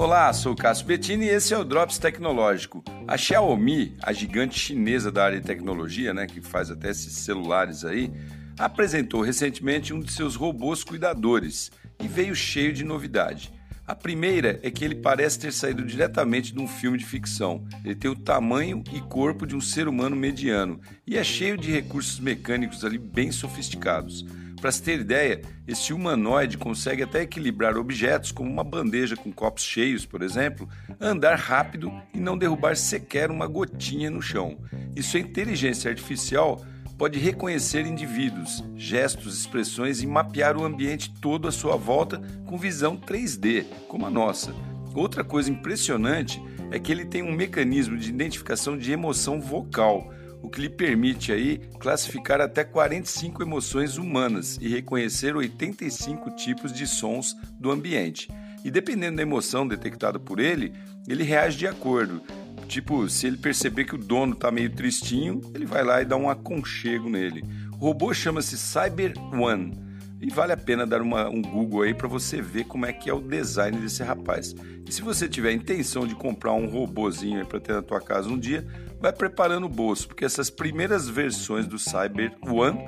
Olá, sou o Cássio Bettini e esse é o Drops Tecnológico. A Xiaomi, a gigante chinesa da área de tecnologia, né, que faz até esses celulares aí, apresentou recentemente um de seus robôs cuidadores e veio cheio de novidade. A primeira é que ele parece ter saído diretamente de um filme de ficção. Ele tem o tamanho e corpo de um ser humano mediano e é cheio de recursos mecânicos ali bem sofisticados. Para se ter ideia, esse humanoide consegue até equilibrar objetos como uma bandeja com copos cheios, por exemplo, andar rápido e não derrubar sequer uma gotinha no chão. E sua inteligência artificial pode reconhecer indivíduos, gestos, expressões e mapear o ambiente todo à sua volta com visão 3D, como a nossa. Outra coisa impressionante é que ele tem um mecanismo de identificação de emoção vocal o que lhe permite aí classificar até 45 emoções humanas e reconhecer 85 tipos de sons do ambiente. E dependendo da emoção detectada por ele, ele reage de acordo. Tipo, se ele perceber que o dono está meio tristinho, ele vai lá e dá um aconchego nele. O robô chama-se Cyber One e vale a pena dar uma, um Google aí para você ver como é que é o design desse rapaz. E se você tiver intenção de comprar um robozinho para ter na tua casa um dia, vai preparando o bolso, porque essas primeiras versões do Cyber One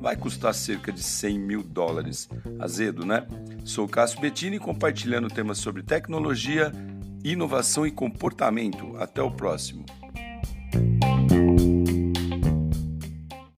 vai custar cerca de 100 mil dólares. Azedo, né? Sou Cássio Bettini compartilhando temas sobre tecnologia, inovação e comportamento. Até o próximo.